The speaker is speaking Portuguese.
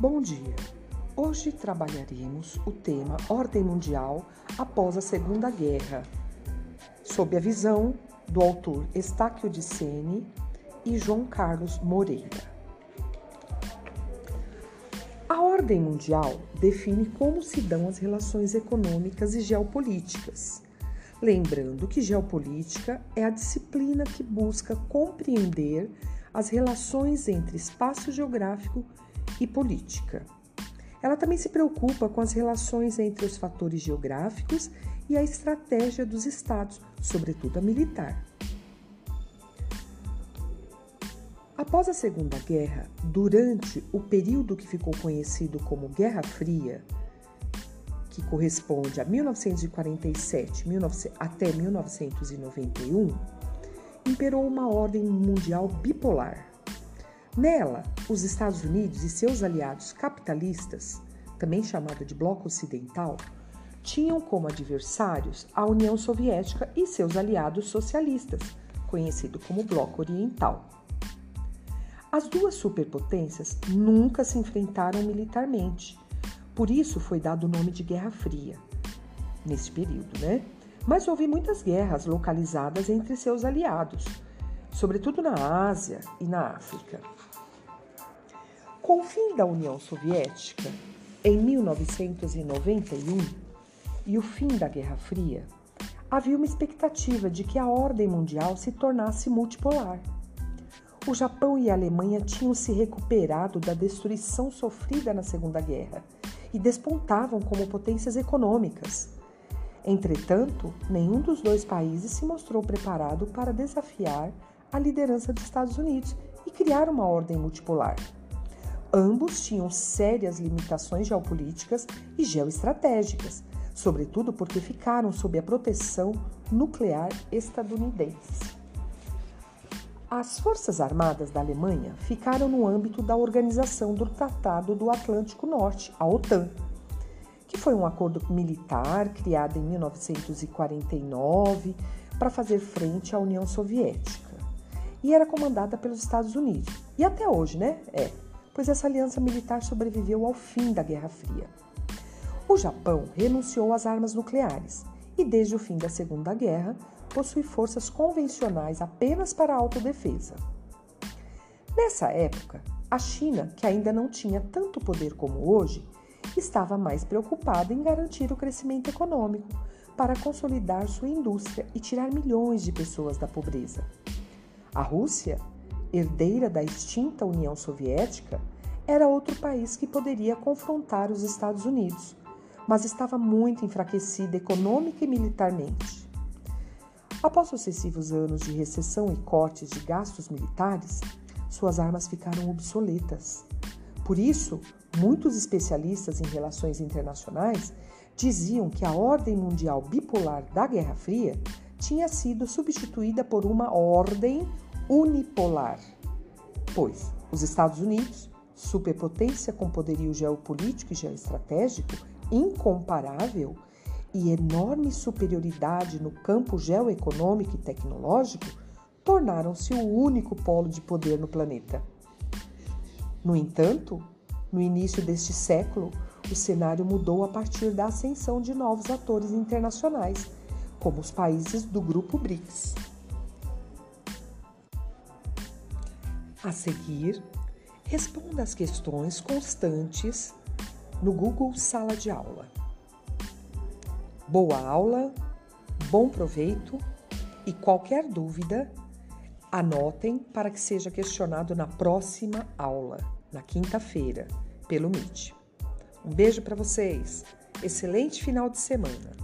Bom dia! Hoje trabalharemos o tema Ordem Mundial após a Segunda Guerra, sob a visão do autor Estáquio de Sene e João Carlos Moreira. A ordem mundial define como se dão as relações econômicas e geopolíticas. Lembrando que geopolítica é a disciplina que busca compreender as relações entre espaço geográfico e política. Ela também se preocupa com as relações entre os fatores geográficos e a estratégia dos estados, sobretudo a militar. Após a Segunda Guerra, durante o período que ficou conhecido como Guerra Fria, que corresponde a 1947 até 1991, imperou uma ordem mundial bipolar. Nela, os Estados Unidos e seus aliados capitalistas, também chamada de Bloco Ocidental, tinham como adversários a União Soviética e seus aliados socialistas, conhecido como Bloco Oriental. As duas superpotências nunca se enfrentaram militarmente, por isso foi dado o nome de Guerra Fria nesse período, né? Mas houve muitas guerras localizadas entre seus aliados, sobretudo na Ásia e na África. Com o fim da União Soviética, em 1991, e o fim da Guerra Fria, havia uma expectativa de que a ordem mundial se tornasse multipolar. O Japão e a Alemanha tinham se recuperado da destruição sofrida na Segunda Guerra e despontavam como potências econômicas. Entretanto, nenhum dos dois países se mostrou preparado para desafiar a liderança dos Estados Unidos e criar uma ordem multipolar. Ambos tinham sérias limitações geopolíticas e geoestratégicas, sobretudo porque ficaram sob a proteção nuclear estadunidense. As Forças Armadas da Alemanha ficaram no âmbito da Organização do Tratado do Atlântico Norte, a OTAN, que foi um acordo militar criado em 1949 para fazer frente à União Soviética. E era comandada pelos Estados Unidos. E até hoje, né? É, pois essa aliança militar sobreviveu ao fim da Guerra Fria. O Japão renunciou às armas nucleares e, desde o fim da Segunda Guerra, possui forças convencionais apenas para autodefesa. Nessa época, a China, que ainda não tinha tanto poder como hoje, estava mais preocupada em garantir o crescimento econômico para consolidar sua indústria e tirar milhões de pessoas da pobreza. A Rússia, herdeira da extinta União Soviética, era outro país que poderia confrontar os Estados Unidos, mas estava muito enfraquecida econômica e militarmente. Após sucessivos anos de recessão e cortes de gastos militares, suas armas ficaram obsoletas. Por isso, Muitos especialistas em relações internacionais diziam que a ordem mundial bipolar da Guerra Fria tinha sido substituída por uma ordem unipolar, pois os Estados Unidos, superpotência com poderio geopolítico e geoestratégico incomparável e enorme superioridade no campo geoeconômico e tecnológico, tornaram-se o único polo de poder no planeta. No entanto, no início deste século, o cenário mudou a partir da ascensão de novos atores internacionais, como os países do grupo BRICS. A seguir, responda as questões constantes no Google Sala de Aula. Boa aula, bom proveito e qualquer dúvida, anotem para que seja questionado na próxima aula na quinta-feira, pelo Meet. Um beijo para vocês. Excelente final de semana.